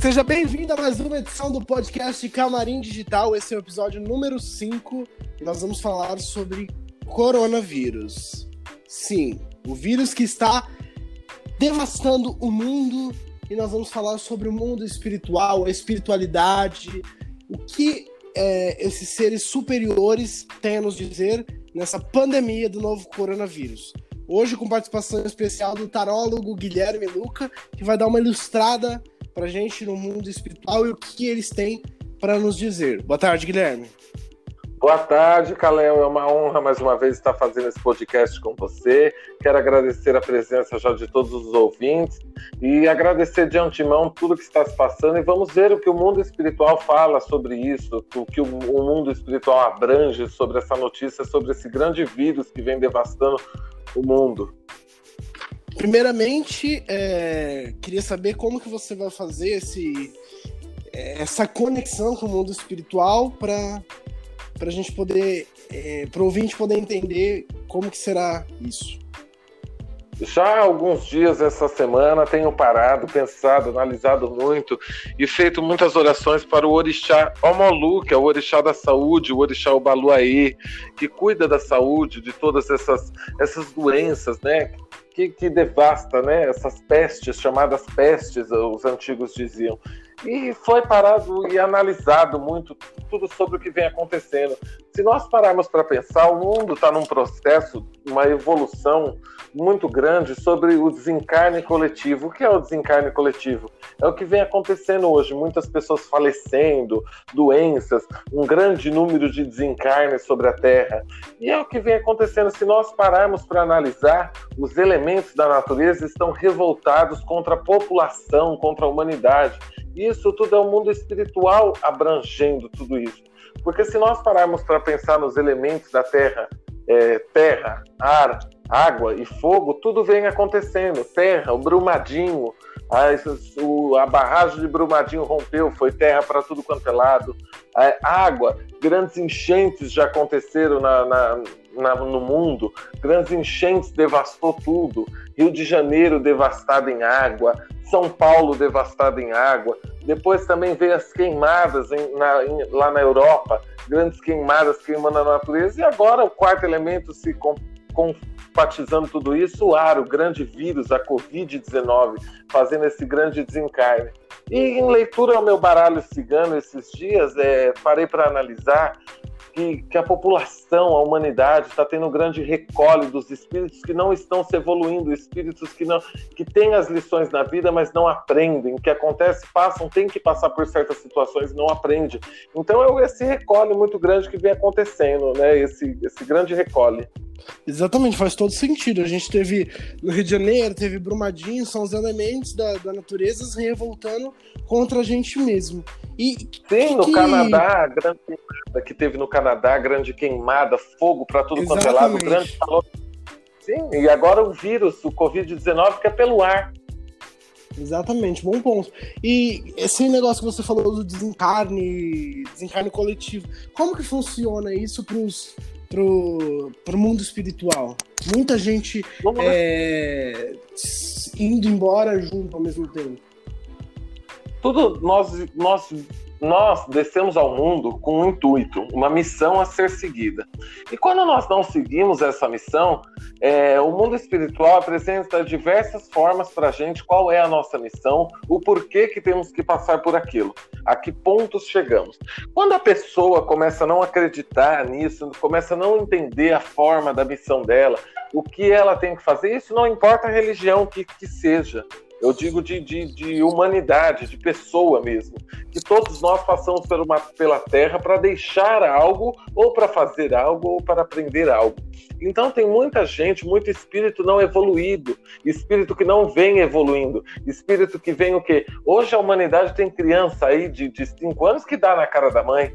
Seja bem-vindo a mais uma edição do podcast Camarim Digital. Esse é o episódio número 5 e nós vamos falar sobre coronavírus. Sim, o vírus que está devastando o mundo e nós vamos falar sobre o mundo espiritual, a espiritualidade, o que é, esses seres superiores têm a nos dizer nessa pandemia do novo coronavírus. Hoje, com participação especial do tarólogo Guilherme Luca, que vai dar uma ilustrada pra gente no mundo espiritual e o que eles têm para nos dizer. Boa tarde, Guilherme. Boa tarde, Caléo. É uma honra mais uma vez estar fazendo esse podcast com você. Quero agradecer a presença já de todos os ouvintes e agradecer de antemão tudo que está se passando. E vamos ver o que o mundo espiritual fala sobre isso, o que o mundo espiritual abrange sobre essa notícia, sobre esse grande vírus que vem devastando o mundo. Primeiramente, é, queria saber como que você vai fazer esse, é, essa conexão com o mundo espiritual para a gente poder, é, para o ouvinte poder entender como que será isso. Já há alguns dias essa semana tenho parado, pensado, analisado muito e feito muitas orações para o orixá Omolu, que é o orixá da saúde, o orixá Obaluaí, que cuida da saúde de todas essas, essas doenças, né? Que, que devasta, né? Essas pestes, chamadas pestes, os antigos diziam. E foi parado e analisado muito tudo sobre o que vem acontecendo. Se nós pararmos para pensar, o mundo está num processo, uma evolução muito grande sobre o desencarne coletivo. O que é o desencarne coletivo? É o que vem acontecendo hoje. Muitas pessoas falecendo, doenças, um grande número de desencarnes sobre a Terra. E é o que vem acontecendo. Se nós pararmos para analisar, os elementos da natureza estão revoltados contra a população, contra a humanidade. Isso tudo é o mundo espiritual abrangendo tudo isso. Porque se nós pararmos para pensar nos elementos da Terra, é, terra, ar, água e fogo, tudo vem acontecendo. Terra, o Brumadinho, a, o, a barragem de Brumadinho rompeu, foi terra para tudo quanto é lado. Água, grandes enchentes já aconteceram na, na, na, no mundo, grandes enchentes devastou tudo. Rio de Janeiro devastado em água, São Paulo devastado em água. Depois também veio as queimadas em, na, em, lá na Europa, grandes queimadas queimando a natureza. E agora o quarto elemento se com, compatizando tudo isso, o ar, o grande vírus, a Covid-19, fazendo esse grande desencarne. E em leitura ao meu baralho cigano esses dias, é, parei para analisar que, que a população, a humanidade, está tendo um grande recolhe dos espíritos que não estão se evoluindo, espíritos que não que têm as lições na vida, mas não aprendem. O que acontece, passam, tem que passar por certas situações e não aprende. Então é esse recolhe muito grande que vem acontecendo, né? Esse, esse grande recolhe. Exatamente, faz todo sentido. A gente teve no Rio de Janeiro, teve Brumadinho, são os elementos da, da natureza se revoltando contra a gente mesmo. E Sim, no que... Canadá, grande queimada que teve no Canadá, grande queimada, fogo para tudo Exatamente. quanto é lado, grande calor. Sim, e agora o vírus, o Covid-19, que é pelo ar. Exatamente, bom ponto. E esse negócio que você falou do desencarne, desencarne coletivo, como que funciona isso para os pro, pro mundo espiritual. Muita gente é, indo embora junto ao mesmo tempo. Tudo nós, nós nós descemos ao mundo com um intuito, uma missão a ser seguida. E quando nós não seguimos essa missão, é, o mundo espiritual apresenta diversas formas para a gente qual é a nossa missão, o porquê que temos que passar por aquilo, a que pontos chegamos. Quando a pessoa começa a não acreditar nisso, começa a não entender a forma da missão dela, o que ela tem que fazer, isso não importa a religião que, que seja. Eu digo de, de, de, humanidade, de pessoa mesmo. Que todos nós passamos por uma, pela Terra para deixar algo, ou para fazer algo, ou para aprender algo. Então tem muita gente, muito espírito não evoluído, espírito que não vem evoluindo, espírito que vem o quê? Hoje a humanidade tem criança aí de 5 anos que dá na cara da mãe.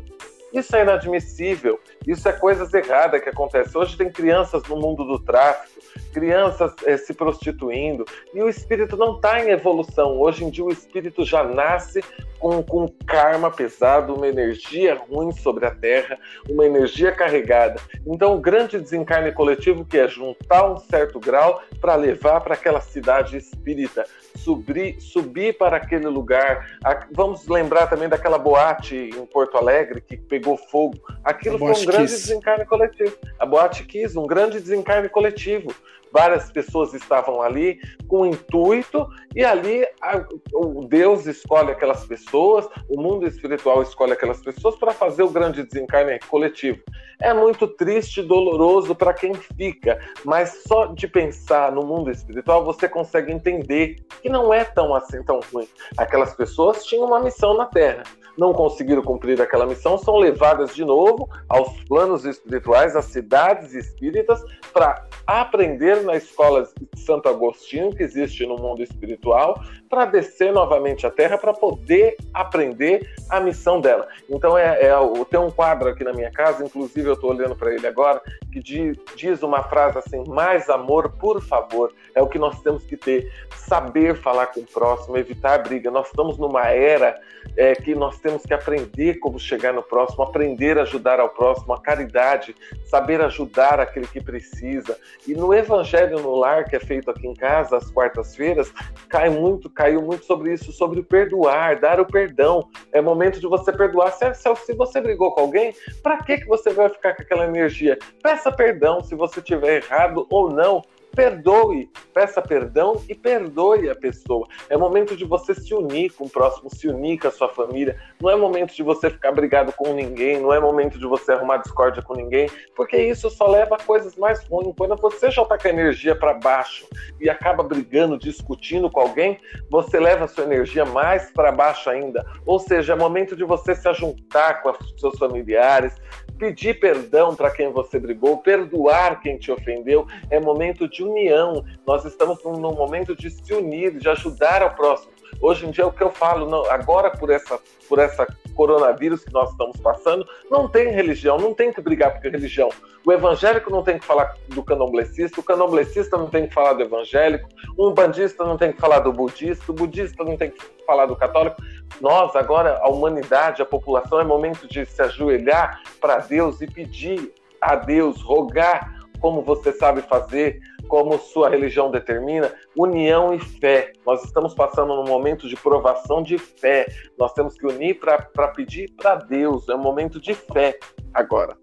Isso é inadmissível. Isso é coisas erradas que acontecem. Hoje tem crianças no mundo do tráfico, crianças é, se prostituindo, e o espírito não está em evolução. Hoje em dia, o espírito já nasce com, com karma pesado, uma energia ruim sobre a Terra, uma energia carregada. Então, o grande desencarne coletivo que é juntar um certo grau para levar para aquela cidade espírita, subir, subir para aquele lugar. Vamos lembrar também daquela boate em Porto Alegre que pegou fogo. Aquilo foi um grande desencarne coletivo. A boate quis um grande desencarne coletivo várias pessoas estavam ali com intuito, e ali a, o Deus escolhe aquelas pessoas, o mundo espiritual escolhe aquelas pessoas para fazer o grande desencarne coletivo. É muito triste e doloroso para quem fica, mas só de pensar no mundo espiritual você consegue entender que não é tão assim tão ruim. Aquelas pessoas tinham uma missão na Terra não conseguiram cumprir aquela missão são levadas de novo aos planos espirituais, às cidades espíritas, para aprender na escola de Santo Agostinho, que existe no mundo espiritual, para descer novamente à Terra para poder aprender a missão dela. Então, é, é, tem um quadro aqui na minha casa, inclusive eu estou olhando para ele agora, que diz, diz uma frase assim: mais amor, por favor. É o que nós temos que ter. Saber falar com o próximo, evitar briga. Nós estamos numa era é, que nós temos que aprender como chegar no próximo, aprender a ajudar ao próximo, a caridade, saber ajudar aquele que precisa. E no Evangelho no Lar, que é feito aqui em casa, às quartas-feiras, cai muito, caiu muito sobre isso, sobre o perdoar, dar o perdão. É momento de você perdoar. Se, se você brigou com alguém, para que, que você vai ficar com aquela energia? Peça perdão se você tiver errado ou não perdoe, peça perdão e perdoe a pessoa. É momento de você se unir com o próximo, se unir com a sua família. Não é momento de você ficar brigado com ninguém, não é momento de você arrumar discórdia com ninguém, porque isso só leva a coisas mais ruins. Quando você já está com a energia para baixo e acaba brigando, discutindo com alguém, você leva a sua energia mais para baixo ainda. Ou seja, é momento de você se ajuntar com os seus familiares, pedir perdão para quem você brigou, perdoar quem te ofendeu. É momento de união. Nós estamos num, momento de se unir, de ajudar ao próximo. Hoje em dia, o que eu falo, não, agora por essa, por essa coronavírus que nós estamos passando, não tem religião, não tem que brigar por religião. O evangélico não tem que falar do candomblessista, o candomblessista não tem que falar do evangélico, um bandista não tem que falar do budista, o budista não tem que falar do católico. Nós, agora, a humanidade, a população, é momento de se ajoelhar para Deus e pedir a Deus, rogar como você sabe fazer, como sua religião determina, união e fé. Nós estamos passando num momento de provação de fé. Nós temos que unir para pedir para Deus. É um momento de fé agora.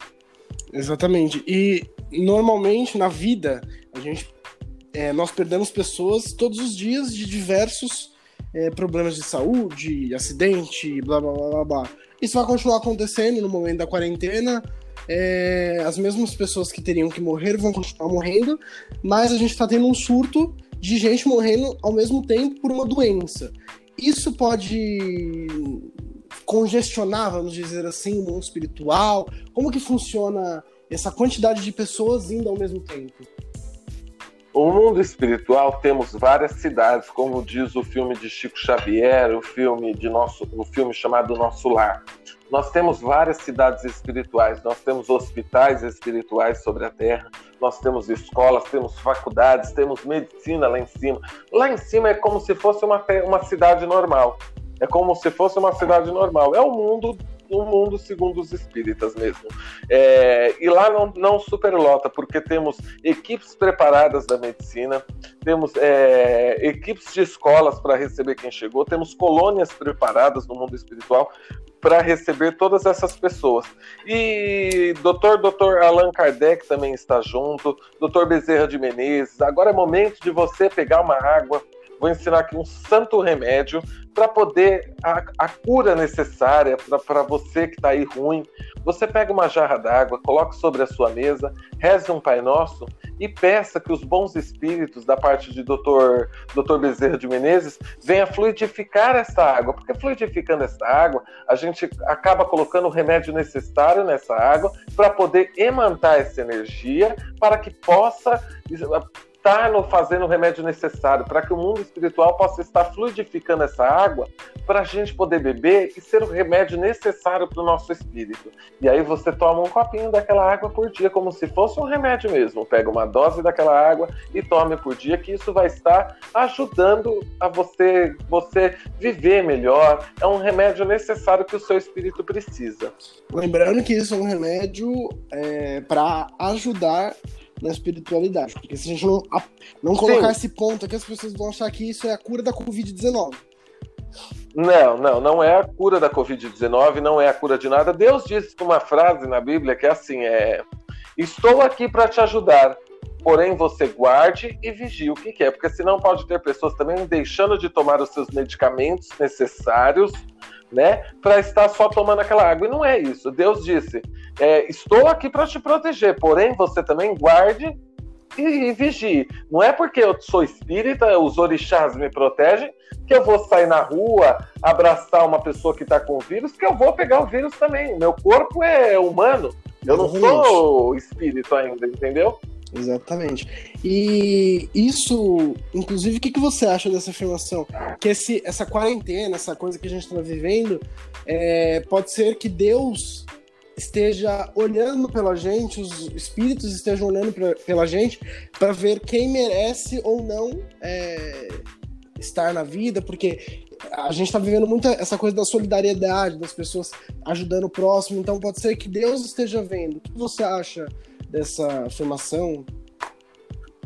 Exatamente. E normalmente na vida a gente é, nós perdemos pessoas todos os dias de diversos é, problemas de saúde, acidente, blá blá blá blá. Isso vai continuar acontecendo no momento da quarentena. É, as mesmas pessoas que teriam que morrer vão continuar morrendo, mas a gente está tendo um surto de gente morrendo ao mesmo tempo por uma doença. Isso pode congestionar, vamos dizer assim, o mundo espiritual? Como que funciona essa quantidade de pessoas indo ao mesmo tempo? O mundo espiritual temos várias cidades, como diz o filme de Chico Xavier, o filme de nosso, o filme chamado Nosso Lar. Nós temos várias cidades espirituais, nós temos hospitais espirituais sobre a Terra, nós temos escolas, temos faculdades, temos medicina lá em cima. Lá em cima é como se fosse uma, uma cidade normal. É como se fosse uma cidade normal. É o mundo no mundo segundo os espíritas mesmo. É, e lá não, não superlota, porque temos equipes preparadas da medicina, temos é, equipes de escolas para receber quem chegou, temos colônias preparadas no mundo espiritual para receber todas essas pessoas. E doutor, doutor Allan Kardec também está junto, doutor Bezerra de Menezes. Agora é momento de você pegar uma água, vou ensinar aqui um santo remédio para poder a, a, cura necessária para você que está aí ruim. Você pega uma jarra d'água, coloque sobre a sua mesa, reze um Pai Nosso e peça que os bons espíritos da parte de Dr. Dr. Bezerra de Menezes venha fluidificar essa água, porque fluidificando essa água, a gente acaba colocando o remédio necessário nessa água para poder emantar essa energia para que possa estar no, fazendo o remédio necessário para que o mundo espiritual possa estar fluidificando essa água para a gente poder beber e ser o remédio necessário para o nosso espírito. E aí você toma um copinho daquela água por dia, como se fosse um remédio mesmo. Pega uma dose daquela água e tome por dia, que isso vai estar ajudando a você, você viver melhor. É um remédio necessário que o seu espírito precisa. Lembrando que isso é um remédio é, para ajudar na espiritualidade. Porque se a gente não, não colocar Sim. esse ponto aqui, as pessoas vão achar que isso é a cura da Covid-19. Não, não, não é a cura da Covid-19, não é a cura de nada. Deus disse uma frase na Bíblia que é assim: é, Estou aqui para te ajudar, porém você guarde e vigie o que quer, porque senão pode ter pessoas também deixando de tomar os seus medicamentos necessários né, para estar só tomando aquela água. E não é isso. Deus disse: é, Estou aqui para te proteger, porém você também guarde e, e, vigie. Não é porque eu sou espírita, os orixás me protegem, que eu vou sair na rua, abraçar uma pessoa que está com o vírus, que eu vou pegar o vírus também. Meu corpo é humano. Eu não sou espírito ainda, entendeu? Exatamente. E isso, inclusive, o que, que você acha dessa afirmação? Que esse, essa quarentena, essa coisa que a gente está vivendo, é, pode ser que Deus esteja olhando pela gente, os espíritos estejam olhando pra, pela gente para ver quem merece ou não é, estar na vida, porque a gente está vivendo muito essa coisa da solidariedade, das pessoas ajudando o próximo, então pode ser que Deus esteja vendo. O que você acha dessa afirmação?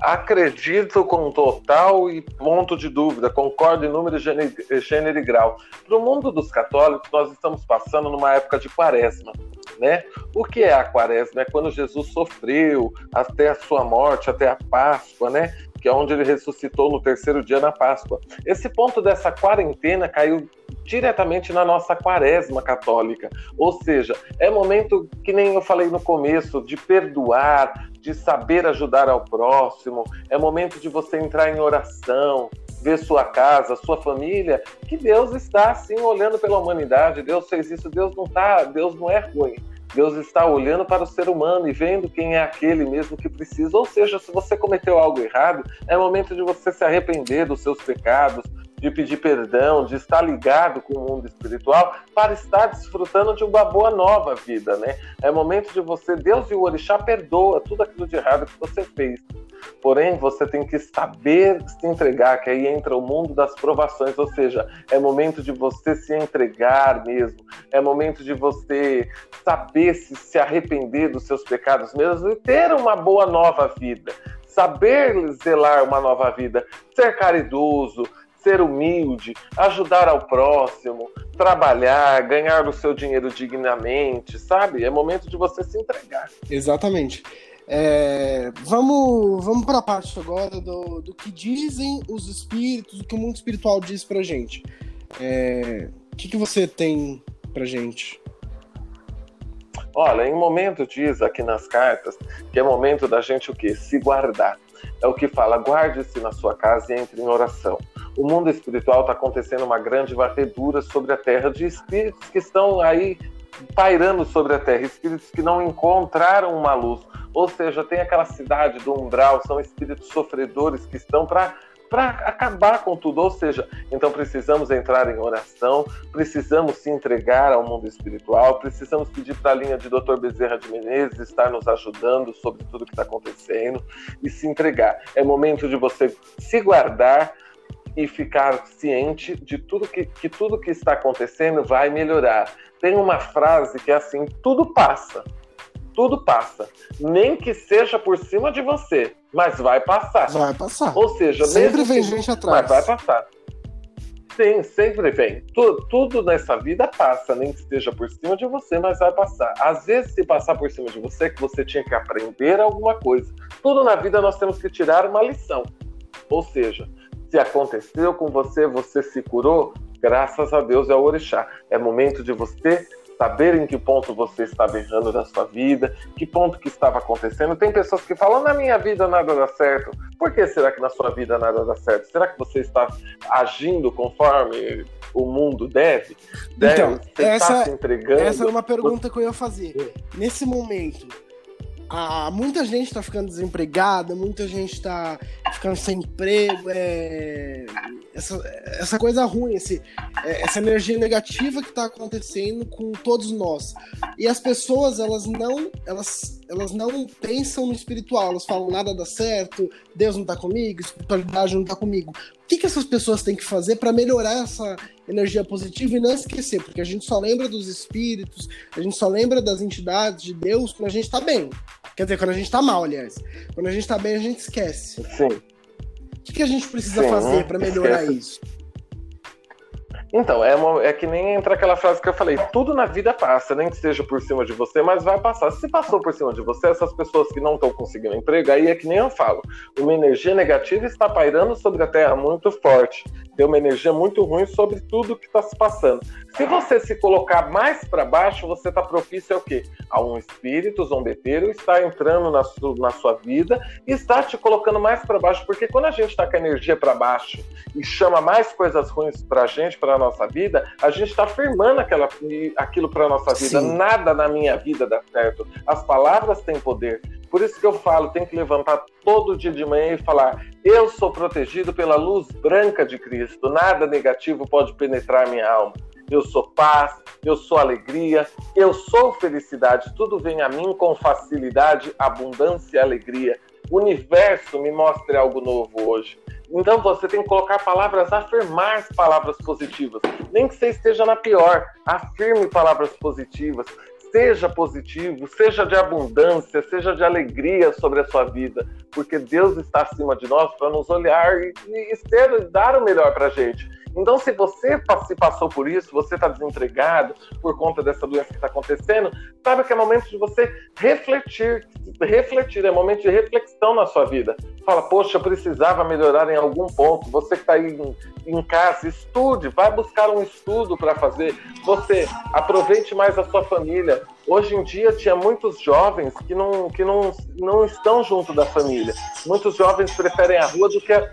Acredito com total e ponto de dúvida, concordo em número, gênero, e grau. Para o mundo dos católicos, nós estamos passando numa época de quaresma. Né? O que é a quaresma? É quando Jesus sofreu até a sua morte, até a Páscoa, né? Que é onde ele ressuscitou no terceiro dia na Páscoa. Esse ponto dessa quarentena caiu diretamente na nossa quaresma católica. Ou seja, é momento que nem eu falei no começo, de perdoar, de saber ajudar ao próximo, é momento de você entrar em oração, ver sua casa, sua família, que Deus está assim olhando pela humanidade. Deus fez isso, Deus não tá, Deus não é ruim. Deus está olhando para o ser humano e vendo quem é aquele mesmo que precisa. Ou seja, se você cometeu algo errado, é momento de você se arrepender dos seus pecados, de pedir perdão, de estar ligado com o mundo espiritual para estar desfrutando de uma boa nova vida, né? É momento de você, Deus e o orixá perdoa tudo aquilo de errado que você fez. Porém, você tem que saber se entregar, que aí entra o mundo das provações, ou seja, é momento de você se entregar mesmo, é momento de você saber se, se arrepender dos seus pecados mesmo e ter uma boa nova vida, saber zelar uma nova vida, ser caridoso, ser humilde, ajudar ao próximo, trabalhar, ganhar o seu dinheiro dignamente, sabe? É momento de você se entregar. Exatamente. É, vamos vamos para a parte agora do, do que dizem os espíritos, o que o mundo espiritual diz para gente. É, o que, que você tem para gente? Olha, em momento diz aqui nas cartas que é momento da gente o quê? Se guardar. É o que fala, guarde-se na sua casa e entre em oração. O mundo espiritual está acontecendo uma grande varredura sobre a terra de espíritos que estão aí pairando sobre a terra, espíritos que não encontraram uma luz. Ou seja, tem aquela cidade do umbral, são espíritos sofredores que estão para para acabar com tudo. Ou seja, então precisamos entrar em oração, precisamos se entregar ao mundo espiritual, precisamos pedir para a linha de Dr. Bezerra de Menezes estar nos ajudando sobre tudo que está acontecendo e se entregar. É momento de você se guardar e ficar ciente de tudo que, que tudo que está acontecendo vai melhorar. Tem uma frase que é assim: tudo passa tudo passa. Nem que seja por cima de você, mas vai passar. Vai passar. Ou seja, sempre vem que... gente atrás. Mas vai passar. Sim, sempre vem. Tudo, tudo nessa vida passa, nem que esteja por cima de você, mas vai passar. Às vezes, se passar por cima de você, é que você tinha que aprender alguma coisa. Tudo na vida nós temos que tirar uma lição. Ou seja, se aconteceu com você, você se curou, graças a Deus é o orixá. É momento de você saber em que ponto você estava errando da sua vida, que ponto que estava acontecendo. Tem pessoas que falam, na minha vida nada dá certo. Por que será que na sua vida nada dá certo? Será que você está agindo conforme o mundo deve? deve então, essa, se entregando? essa é uma pergunta que eu ia fazer. Nesse momento, a, muita gente está ficando desempregada, muita gente está ficando sem emprego, é, essa, essa coisa ruim, esse, é, essa energia negativa que está acontecendo com todos nós. E as pessoas, elas não, elas, elas não pensam no espiritual, elas falam nada dá certo, Deus não está comigo, espiritualidade não está comigo. O que, que essas pessoas têm que fazer para melhorar essa energia positiva e não esquecer? Porque a gente só lembra dos espíritos, a gente só lembra das entidades de Deus quando a gente está bem. Quer dizer, quando a gente tá mal, aliás. Quando a gente tá bem, a gente esquece. Sim. O que, que a gente precisa Sim, fazer para melhorar esquece. isso? Então, é, uma, é que nem entra aquela frase que eu falei: tudo na vida passa, nem que seja por cima de você, mas vai passar. Se passou por cima de você, essas pessoas que não estão conseguindo emprego, aí é que nem eu falo: uma energia negativa está pairando sobre a Terra muito forte. Tem uma energia muito ruim sobre tudo que está se passando. Se você se colocar mais para baixo, você está propício ao quê? A um espírito zombeteiro está entrando na, su na sua vida e está te colocando mais para baixo, porque quando a gente está com a energia para baixo e chama mais coisas ruins para a gente, para nossa vida, a gente está firmando aquela, aquilo para nossa vida. Sim. Nada na minha vida dá certo. As palavras têm poder. Por isso que eu falo, tem que levantar todo dia de manhã e falar: eu sou protegido pela luz branca de Cristo. Nada negativo pode penetrar minha alma. Eu sou paz, eu sou alegria, eu sou felicidade. Tudo vem a mim com facilidade, abundância e alegria. O universo me mostra algo novo hoje. Então você tem que colocar palavras, afirmar palavras positivas. Nem que você esteja na pior, afirme palavras positivas. Seja positivo, seja de abundância, seja de alegria sobre a sua vida, porque Deus está acima de nós para nos olhar e, e ser, dar o melhor para a gente. Então, se você se passou por isso, você está desempregado por conta dessa doença que está acontecendo, sabe que é momento de você refletir, refletir, é momento de reflexão na sua vida. Fala, poxa, eu precisava melhorar em algum ponto. Você que está aí em, em casa, estude, vai buscar um estudo para fazer. Você aproveite mais a sua família. Hoje em dia tinha muitos jovens que não, que não, não estão junto da família. Muitos jovens preferem a rua do que a,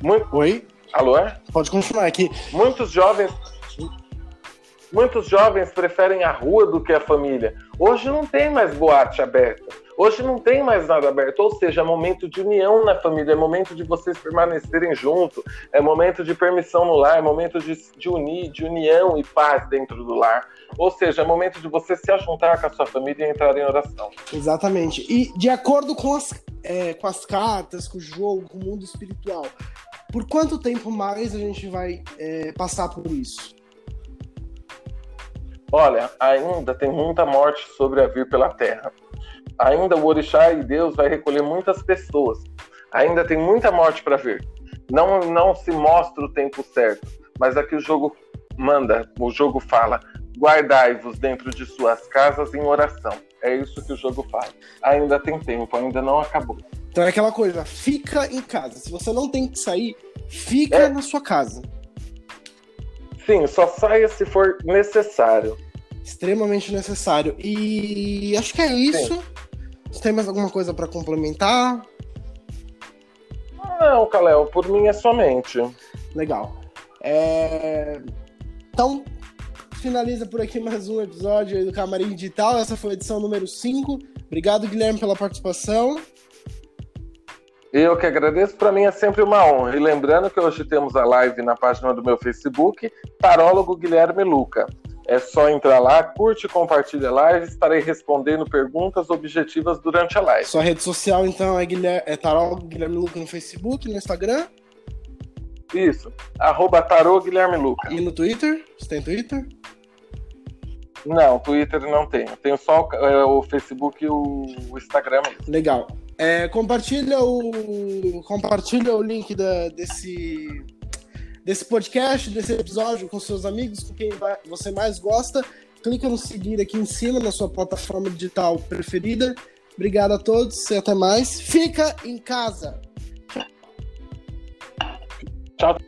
muito... Oi? Alô? Pode continuar aqui. Muitos jovens. Muitos jovens preferem a rua do que a família. Hoje não tem mais boate aberta. Hoje não tem mais nada aberto. Ou seja, é momento de união na família, é momento de vocês permanecerem juntos, é momento de permissão no lar, é momento de, de unir, de união e paz dentro do lar. Ou seja, é momento de você se ajuntar com a sua família e entrar em oração. Exatamente. E de acordo com as, é, com as cartas, com o jogo, com o mundo espiritual, por quanto tempo mais a gente vai é, passar por isso? Olha, ainda tem muita morte sobre a vir pela terra. Ainda o Orixá e Deus vai recolher muitas pessoas. Ainda tem muita morte para vir. Não, não se mostra o tempo certo, mas aqui o jogo manda, o jogo fala: guardai-vos dentro de suas casas em oração. É isso que o jogo fala. Ainda tem tempo, ainda não acabou. Então é aquela coisa, fica em casa. Se você não tem que sair, fica é. na sua casa. Sim, só saia se for necessário. Extremamente necessário. E acho que é isso. Sim. Você tem mais alguma coisa para complementar? Não, Kalel, por mim é somente. Legal. É... Então, finaliza por aqui mais um episódio do Camarim Digital. Essa foi a edição número 5. Obrigado, Guilherme, pela participação. Eu que agradeço, para mim é sempre uma honra. E lembrando que hoje temos a live na página do meu Facebook, Tarólogo Guilherme Luca. É só entrar lá, curte e compartilha a live, estarei respondendo perguntas objetivas durante a live. Sua rede social, então, é, Guilherme, é Tarólogo Guilherme Luca no Facebook, no Instagram? Isso, arroba Tarô Guilherme Luca. E no Twitter? Você tem Twitter? Não, Twitter não tenho. Tenho só o, é, o Facebook e o Instagram mesmo. Legal. É, compartilha o compartilha o link da, desse desse podcast, desse episódio com seus amigos, com quem você mais gosta. Clica no seguir aqui em cima na sua plataforma digital preferida. Obrigado a todos e até mais. Fica em casa. Tchau.